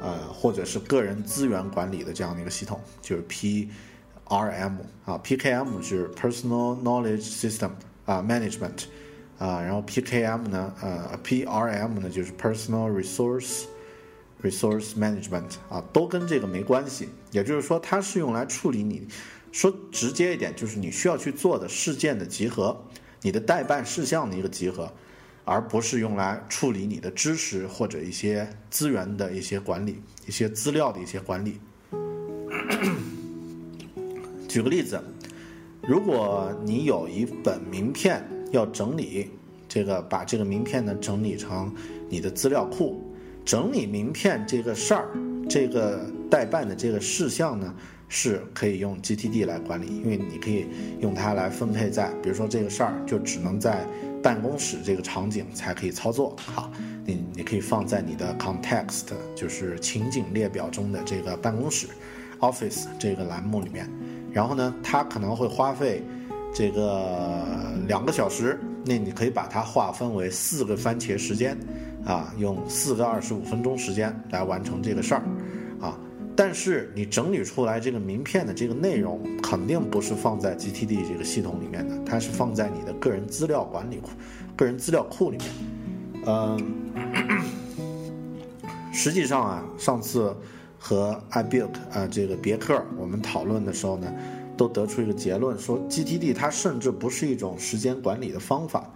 呃，或者是个人资源管理的这样的一个系统，就是 PRM 啊 PKM 是 Personal Knowledge System 啊 Management。啊，然后 PKM 呢，呃，PRM 呢就是 Personal Resource Resource Management 啊，都跟这个没关系。也就是说，它是用来处理你，说直接一点，就是你需要去做的事件的集合，你的代办事项的一个集合，而不是用来处理你的知识或者一些资源的一些管理、一些资料的一些管理。举个例子，如果你有一本名片。要整理这个，把这个名片呢整理成你的资料库。整理名片这个事儿，这个代办的这个事项呢，是可以用 GTD 来管理，因为你可以用它来分配在，比如说这个事儿就只能在办公室这个场景才可以操作。好，你你可以放在你的 Context，就是情景列表中的这个办公室 Office 这个栏目里面。然后呢，它可能会花费。这个两个小时，那你可以把它划分为四个番茄时间，啊，用四个二十五分钟时间来完成这个事儿，但是你整理出来这个名片的这个内容，肯定不是放在 GTD 这个系统里面的，它是放在你的个人资料管理库、个人资料库里面。嗯，实际上啊，上次和 iBook 啊这个别克我们讨论的时候呢。都得出一个结论，说 GTD 它甚至不是一种时间管理的方法。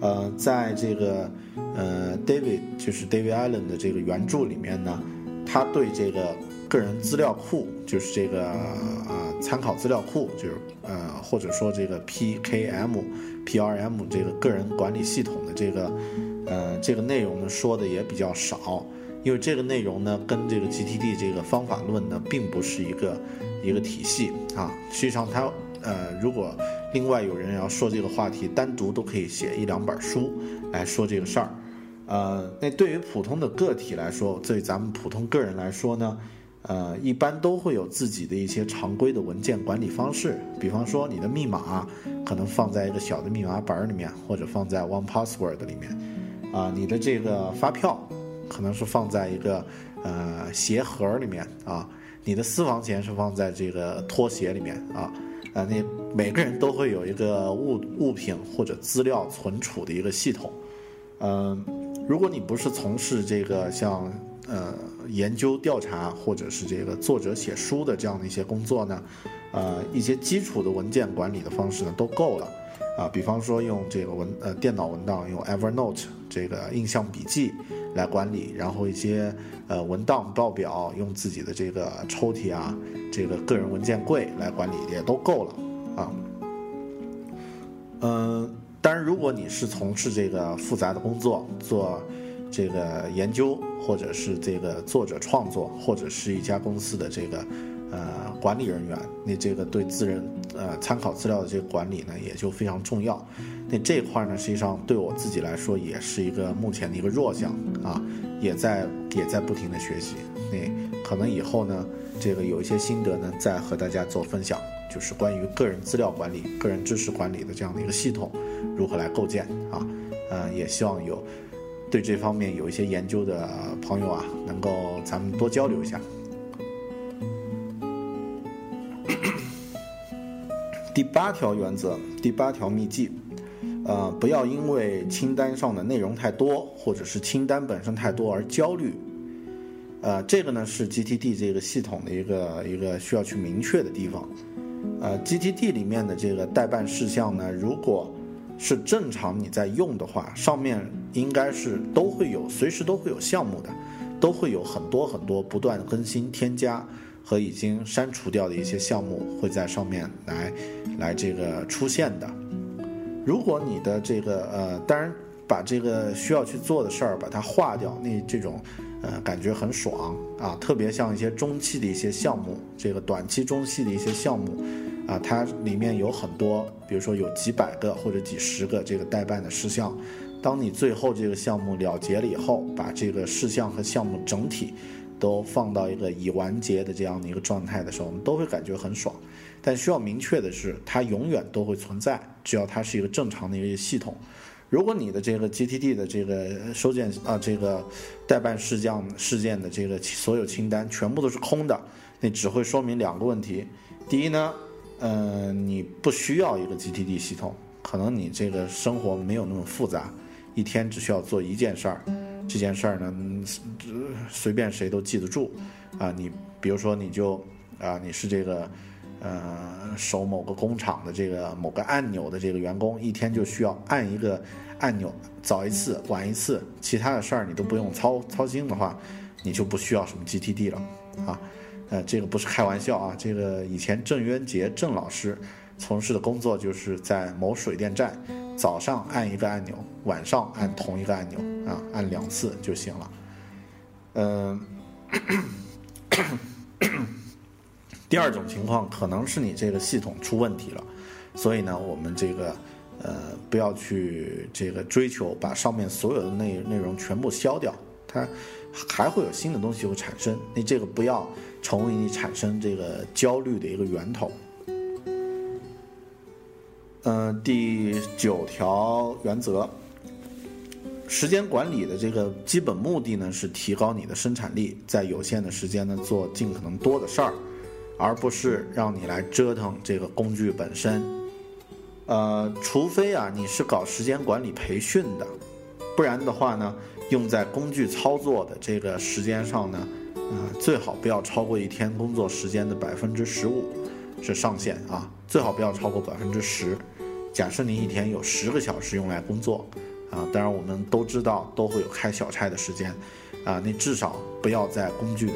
呃，在这个呃 David 就是 David Allen 的这个原著里面呢，他对这个个人资料库，就是这个呃参考资料库，就是呃或者说这个 PKM、PRM 这个个人管理系统的这个呃这个内容呢说的也比较少，因为这个内容呢跟这个 GTD 这个方法论呢并不是一个。一个体系啊，实际上它呃，如果另外有人要说这个话题，单独都可以写一两本书来说这个事儿。呃，那对于普通的个体来说，对咱们普通个人来说呢，呃，一般都会有自己的一些常规的文件管理方式。比方说，你的密码可能放在一个小的密码本里面，或者放在 One Password 里面。啊，你的这个发票可能是放在一个呃鞋盒里面啊。你的私房钱是放在这个拖鞋里面啊，啊，那每个人都会有一个物物品或者资料存储的一个系统，嗯，如果你不是从事这个像呃研究调查或者是这个作者写书的这样的一些工作呢，呃，一些基础的文件管理的方式呢都够了。啊，比方说用这个文呃电脑文档用 Evernote 这个印象笔记来管理，然后一些呃文档报表用自己的这个抽屉啊，这个个人文件柜来管理也都够了啊。嗯，当然，如果你是从事这个复杂的工作，做这个研究，或者是这个作者创作，或者是一家公司的这个呃管理人员，那这个对自人呃参考资料的这个管理呢，也就非常重要。那这块呢，实际上对我自己来说，也是一个目前的一个弱项啊，也在也在不停的学习。那可能以后呢，这个有一些心得呢，再和大家做分享。就是关于个人资料管理、个人知识管理的这样的一个系统，如何来构建啊？呃，也希望有对这方面有一些研究的朋友啊，能够咱们多交流一下。第八条原则，第八条秘籍，呃，不要因为清单上的内容太多，或者是清单本身太多而焦虑。呃，这个呢是 GTD 这个系统的一个一个需要去明确的地方。呃，GTD 里面的这个代办事项呢，如果是正常你在用的话，上面应该是都会有，随时都会有项目的，都会有很多很多不断更新、添加和已经删除掉的一些项目会在上面来来这个出现的。如果你的这个呃，当然把这个需要去做的事儿把它划掉，那这种。呃，感觉很爽啊，特别像一些中期的一些项目，这个短期、中期的一些项目，啊，它里面有很多，比如说有几百个或者几十个这个代办的事项，当你最后这个项目了结了以后，把这个事项和项目整体都放到一个已完结的这样的一个状态的时候，我们都会感觉很爽。但需要明确的是，它永远都会存在，只要它是一个正常的一个系统。如果你的这个 GTD 的这个收件啊，这个代办事项事件的这个所有清单全部都是空的，那只会说明两个问题。第一呢，嗯，你不需要一个 GTD 系统，可能你这个生活没有那么复杂，一天只需要做一件事儿，这件事儿呢，随便谁都记得住啊。你比如说，你就啊，你是这个。呃，守某个工厂的这个某个按钮的这个员工，一天就需要按一个按钮，早一次晚一次，其他的事儿你都不用操操心的话，你就不需要什么 GTD 了啊。呃，这个不是开玩笑啊，这个以前郑渊洁郑老师从事的工作就是在某水电站，早上按一个按钮，晚上按同一个按钮啊，按两次就行了。嗯。第二种情况可能是你这个系统出问题了，所以呢，我们这个呃不要去这个追求把上面所有的内内容全部消掉，它还会有新的东西会产生。你这个不要成为你产生这个焦虑的一个源头。嗯，第九条原则，时间管理的这个基本目的呢是提高你的生产力，在有限的时间呢做尽可能多的事儿。而不是让你来折腾这个工具本身，呃，除非啊你是搞时间管理培训的，不然的话呢，用在工具操作的这个时间上呢，呃，最好不要超过一天工作时间的百分之十五是上限啊，最好不要超过百分之十。假设你一天有十个小时用来工作，啊，当然我们都知道都会有开小差的时间。啊，你至少不要在工具的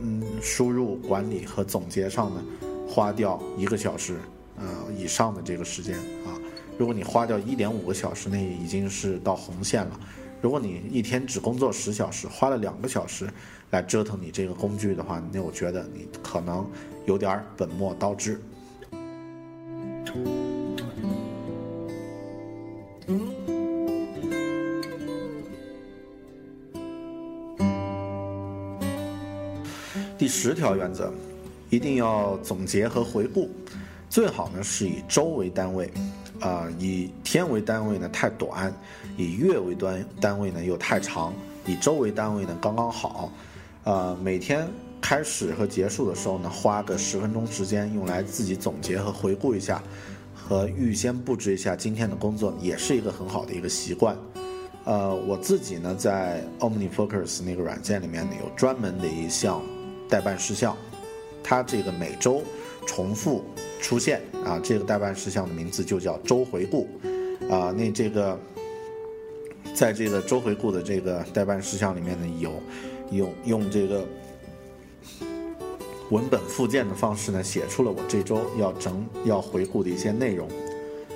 嗯输入管理和总结上呢，花掉一个小时呃以上的这个时间啊。如果你花掉一点五个小时，那已经是到红线了。如果你一天只工作十小时，花了两个小时来折腾你这个工具的话，那我觉得你可能有点本末倒置。第十条原则，一定要总结和回顾，最好呢是以周为单位，啊，以天为单位呢太短，以月为单单位呢又太长，以周为单位呢刚刚好，呃，每天开始和结束的时候呢，花个十分钟时间用来自己总结和回顾一下，和预先布置一下今天的工作，也是一个很好的一个习惯。呃，我自己呢在 OmniFocus 那个软件里面呢有专门的一项。代办事项，它这个每周重复出现啊，这个代办事项的名字就叫周回顾啊。那这个在这个周回顾的这个代办事项里面呢，有用用这个文本附件的方式呢，写出了我这周要整要回顾的一些内容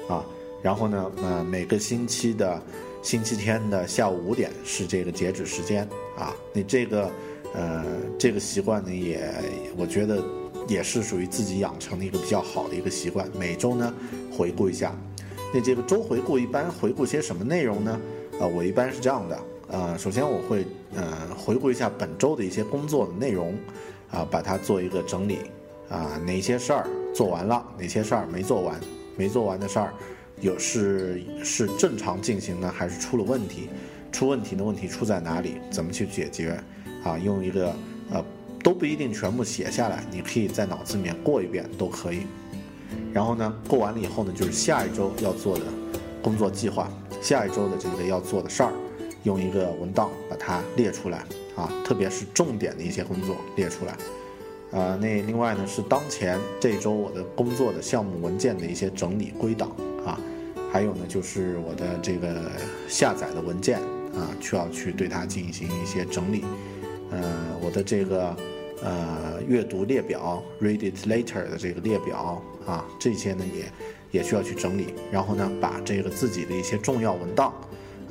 啊。然后呢，呃，每个星期的星期天的下午五点是这个截止时间啊。那这个，呃，这个习惯呢，也我觉得也是属于自己养成的一个比较好的一个习惯。每周呢回顾一下，那这个周回顾一般回顾些什么内容呢？啊，我一般是这样的，呃，首先我会呃回顾一下本周的一些工作的内容，啊，把它做一个整理，啊，哪些事儿做完了，哪些事儿没做完，没做完的事儿。有是是正常进行呢，还是出了问题？出问题的问题出在哪里？怎么去解决？啊，用一个呃都不一定全部写下来，你可以在脑子里面过一遍都可以。然后呢，过完了以后呢，就是下一周要做的工作计划，下一周的这个要做的事儿，用一个文档把它列出来啊，特别是重点的一些工作列出来。啊，那另外呢是当前这周我的工作的项目文件的一些整理归档。啊，还有呢，就是我的这个下载的文件啊，需要去对它进行一些整理。呃，我的这个呃阅读列表 （read it later） 的这个列表啊，这些呢也也需要去整理。然后呢，把这个自己的一些重要文档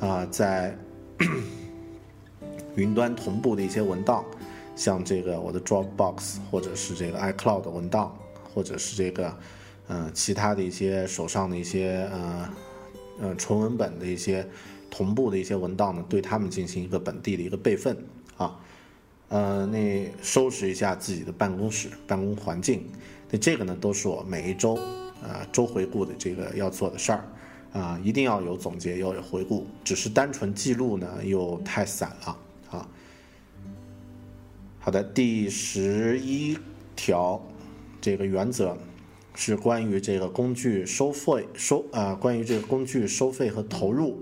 啊，在 云端同步的一些文档，像这个我的 Dropbox 或者是这个 iCloud 文档，或者是这个。嗯，其他的一些手上的一些呃，呃纯文本的一些同步的一些文档呢，对他们进行一个本地的一个备份啊，呃，那收拾一下自己的办公室、办公环境，那这个呢，都是我每一周啊周回顾的这个要做的事儿啊，一定要有总结，要有回顾，只是单纯记录呢又太散了啊。好的，第十一条这个原则。是关于这个工具收费收啊，关于这个工具收费和投入，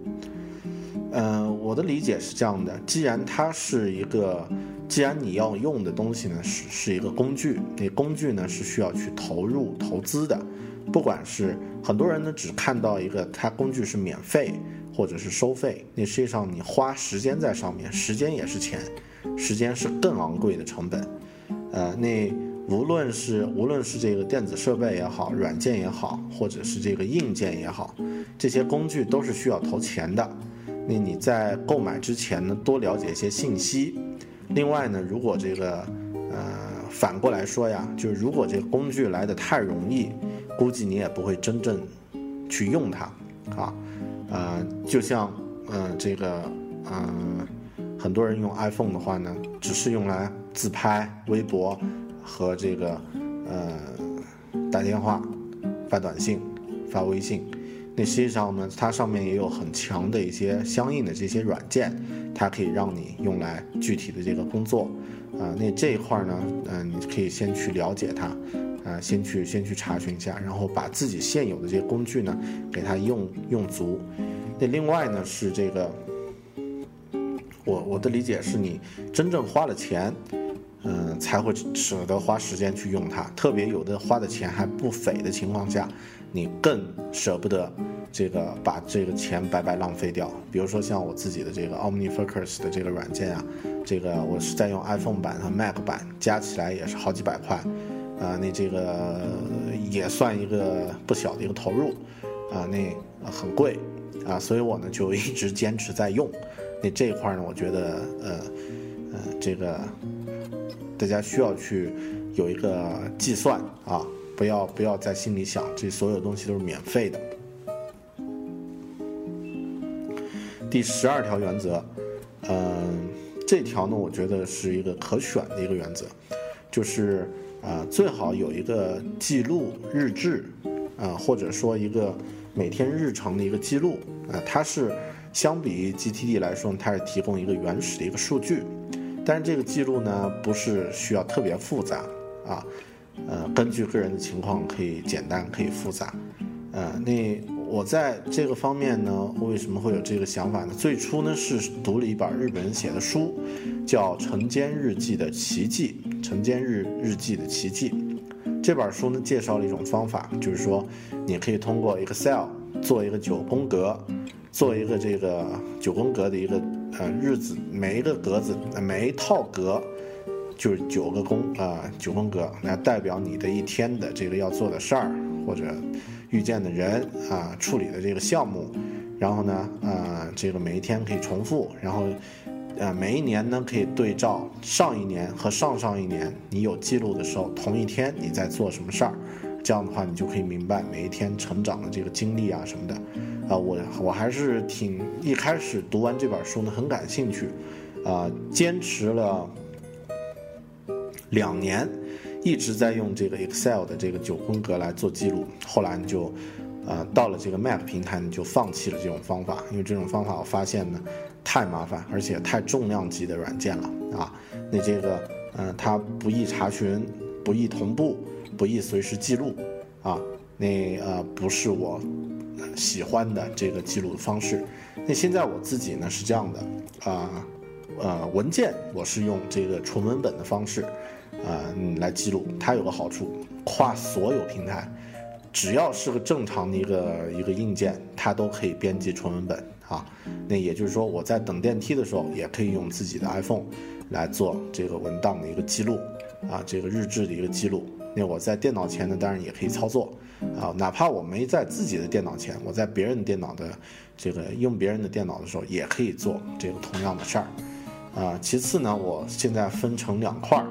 嗯，我的理解是这样的：既然它是一个，既然你要用的东西呢是是一个工具，那工具呢是需要去投入投资的。不管是很多人呢只看到一个它工具是免费或者是收费，那实际上你花时间在上面，时间也是钱，时间是更昂贵的成本，呃，那。无论是无论是这个电子设备也好，软件也好，或者是这个硬件也好，这些工具都是需要投钱的。那你在购买之前呢，多了解一些信息。另外呢，如果这个呃反过来说呀，就是如果这个工具来的太容易，估计你也不会真正去用它啊。呃，就像嗯这个嗯很多人用 iPhone 的话呢，只是用来自拍、微博。和这个，呃，打电话、发短信、发微信，那实际上呢，它上面也有很强的一些相应的这些软件，它可以让你用来具体的这个工作，啊，那这一块呢，嗯，你可以先去了解它，啊，先去先去查询一下，然后把自己现有的这些工具呢，给它用用足。那另外呢是这个，我我的理解是你真正花了钱。嗯，才会舍得花时间去用它。特别有的花的钱还不菲的情况下，你更舍不得这个把这个钱白白浪费掉。比如说像我自己的这个 OmniFocus 的这个软件啊，这个我是在用 iPhone 版和 Mac 版，加起来也是好几百块，啊，那这个也算一个不小的一个投入，啊，那很贵，啊，所以我呢就一直坚持在用。那这一块呢，我觉得，呃，呃，这个。大家需要去有一个计算啊，不要不要在心里想这所有东西都是免费的。第十二条原则，嗯，这条呢，我觉得是一个可选的一个原则，就是啊，最好有一个记录日志啊，或者说一个每天日程的一个记录啊，它是相比于 GTD 来说，它是提供一个原始的一个数据。但是这个记录呢，不是需要特别复杂啊，呃，根据个人的情况可以简单，可以复杂，呃，那我在这个方面呢，为什么会有这个想法呢？最初呢是读了一本日本人写的书，叫《晨间日记的奇迹》，晨间日日记的奇迹。这本书呢介绍了一种方法，就是说你可以通过 Excel 做一个九宫格，做一个这个九宫格的一个。呃，日子每一个格子，每一套格，就是九个宫啊，九宫格来代表你的一天的这个要做的事儿或者遇见的人啊，处理的这个项目，然后呢，呃，这个每一天可以重复，然后，呃，每一年呢可以对照上一年和上上一年你有记录的时候，同一天你在做什么事儿，这样的话你就可以明白每一天成长的这个经历啊什么的。啊，我我还是挺一开始读完这本书呢，很感兴趣，啊，坚持了两年，一直在用这个 Excel 的这个九宫格来做记录。后来你就，呃，到了这个 Mac 平台，你就放弃了这种方法，因为这种方法我发现呢太麻烦，而且太重量级的软件了啊。那这个，嗯，它不易查询，不易同步，不易随时记录，啊，那呃不是我。喜欢的这个记录的方式，那现在我自己呢是这样的啊，呃，文件我是用这个纯文本的方式啊来记录，它有个好处，跨所有平台，只要是个正常的一个一个硬件，它都可以编辑纯文本啊。那也就是说，我在等电梯的时候，也可以用自己的 iPhone 来做这个文档的一个记录啊，这个日志的一个记录。那我在电脑前呢，当然也可以操作。啊，哪怕我没在自己的电脑前，我在别人的电脑的这个用别人的电脑的时候，也可以做这个同样的事儿。啊，其次呢，我现在分成两块儿，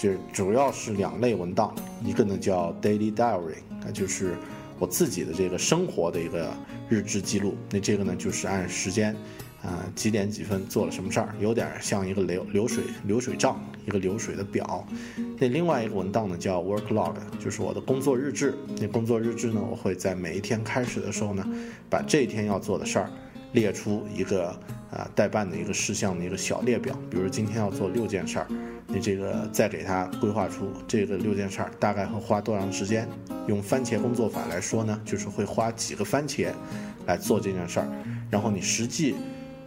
就主要是两类文档，一个呢叫 daily diary，那就是我自己的这个生活的一个日志记录。那这个呢，就是按时间。啊，几点几分做了什么事儿，有点像一个流流水流水账，一个流水的表。那另外一个文档呢，叫 work log，就是我的工作日志。那工作日志呢，我会在每一天开始的时候呢，把这一天要做的事儿列出一个啊待办的一个事项的一个小列表。比如今天要做六件事儿，你这个再给它规划出这个六件事儿大概会花多长时间。用番茄工作法来说呢，就是会花几个番茄来做这件事儿，然后你实际。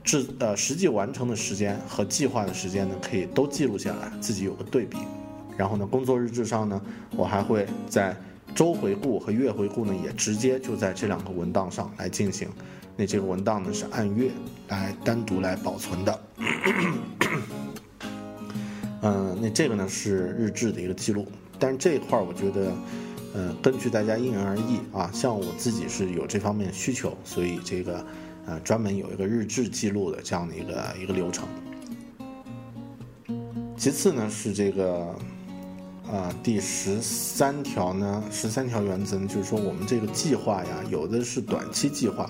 制呃实际完成的时间和计划的时间呢，可以都记录下来，自己有个对比。然后呢，工作日志上呢，我还会在周回顾和月回顾呢，也直接就在这两个文档上来进行。那这个文档呢是按月来单独来保存的。嗯，那这个呢是日志的一个记录，但是这一块儿我觉得，嗯，根据大家因人而异啊。像我自己是有这方面需求，所以这个。呃，专门有一个日志记录的这样的一个一个流程。其次呢是这个，呃，第十三条呢，十三条原则呢，就是说我们这个计划呀，有的是短期计划，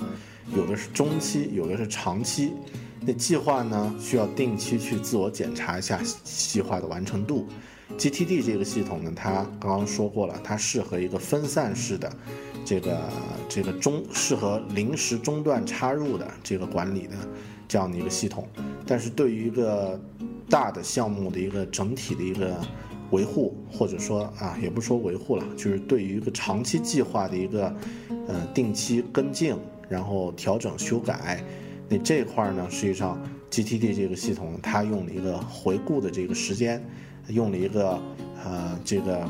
有的是中期，有的是长期。那计划呢，需要定期去自我检查一下计划的完成度。GTD 这个系统呢，它刚刚说过了，它适合一个分散式的。这个这个中适合临时中断插入的这个管理的这样的一个系统，但是对于一个大的项目的一个整体的一个维护，或者说啊，也不说维护了，就是对于一个长期计划的一个呃定期跟进，然后调整修改，那这块呢，实际上 GTD 这个系统它用了一个回顾的这个时间，用了一个呃这个。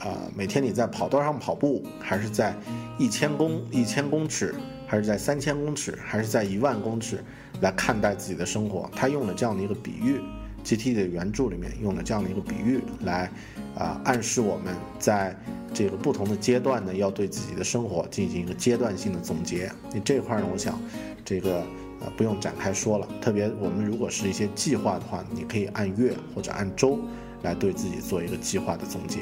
呃，每天你在跑道上跑步，还是在一千公一千公尺，还是在三千公尺，还是在一万公尺来看待自己的生活？他用了这样的一个比喻，GT 的原著里面用了这样的一个比喻来，啊，暗示我们在这个不同的阶段呢，要对自己的生活进行一个阶段性的总结。你这块呢，我想这个呃不用展开说了。特别我们如果是一些计划的话，你可以按月或者按周来对自己做一个计划的总结。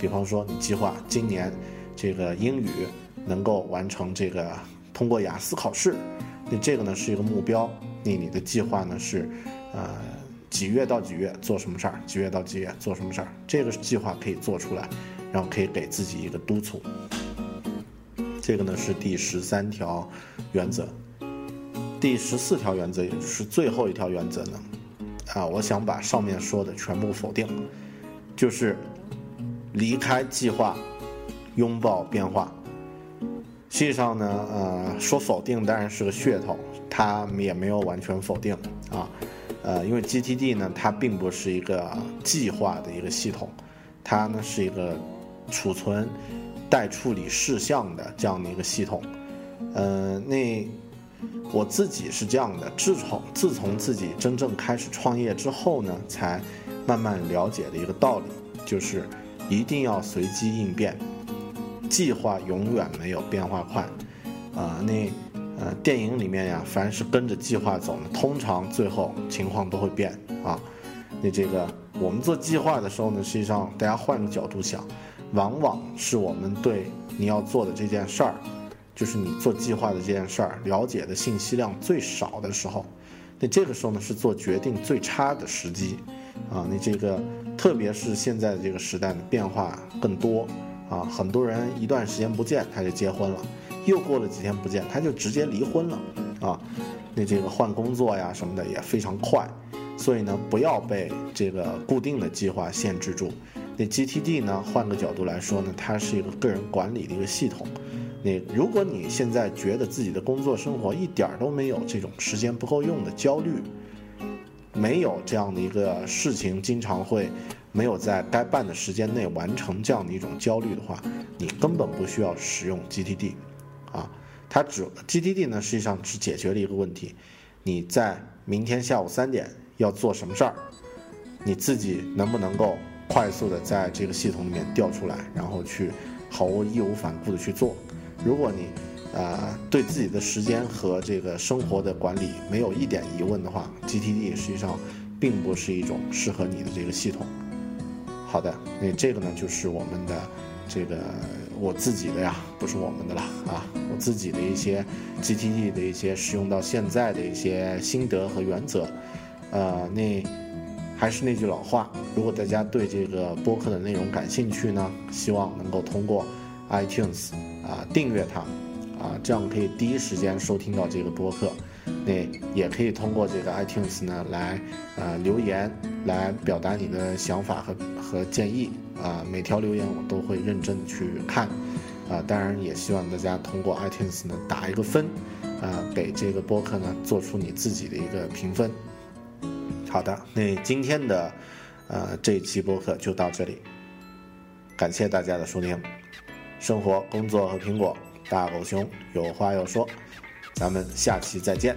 比方说，你计划今年这个英语能够完成这个通过雅思考试，那这个呢是一个目标。那你的计划呢是，呃，几月到几月做什么事儿？几月到几月做什么事儿？这个计划可以做出来，然后可以给自己一个督促。这个呢是第十三条原则，第十四条原则，也就是最后一条原则呢，啊，我想把上面说的全部否定，就是。离开计划，拥抱变化。实际上呢，呃，说否定当然是个噱头，它也没有完全否定啊。呃，因为 GTD 呢，它并不是一个计划的一个系统，它呢是一个储存待处理事项的这样的一个系统。呃，那我自己是这样的，自从自从自己真正开始创业之后呢，才慢慢了解的一个道理，就是。一定要随机应变，计划永远没有变化快，啊，那呃电影里面呀，凡是跟着计划走呢，通常最后情况都会变啊。那这个我们做计划的时候呢，实际上大家换个角度想，往往是我们对你要做的这件事儿，就是你做计划的这件事儿了解的信息量最少的时候，那这个时候呢是做决定最差的时机。啊，你这个，特别是现在这个时代呢，变化更多啊，很多人一段时间不见他就结婚了，又过了几天不见他就直接离婚了啊，那这个换工作呀什么的也非常快，所以呢，不要被这个固定的计划限制住。那 GTD 呢，换个角度来说呢，它是一个个人管理的一个系统。你如果你现在觉得自己的工作生活一点都没有这种时间不够用的焦虑。没有这样的一个事情，经常会没有在该办的时间内完成这样的一种焦虑的话，你根本不需要使用 GTD，啊，它只 GTD 呢实际上只解决了一个问题，你在明天下午三点要做什么事儿，你自己能不能够快速的在这个系统里面调出来，然后去毫无义无反顾的去做，如果你。啊，对自己的时间和这个生活的管理没有一点疑问的话，GTD 实际上并不是一种适合你的这个系统。好的，那这个呢就是我们的这个我自己的呀，不是我们的了啊，我自己的一些 GTD 的一些使用到现在的一些心得和原则。呃，那还是那句老话，如果大家对这个播客的内容感兴趣呢，希望能够通过 iTunes 啊订阅它。啊，这样可以第一时间收听到这个播客，那也可以通过这个 iTunes 呢来呃留言，来表达你的想法和和建议啊，每条留言我都会认真的去看，啊，当然也希望大家通过 iTunes 呢打一个分，啊，给这个播客呢做出你自己的一个评分。好的，那今天的呃这一期播客就到这里，感谢大家的收听，生活、工作和苹果。大狗熊有话要说，咱们下期再见。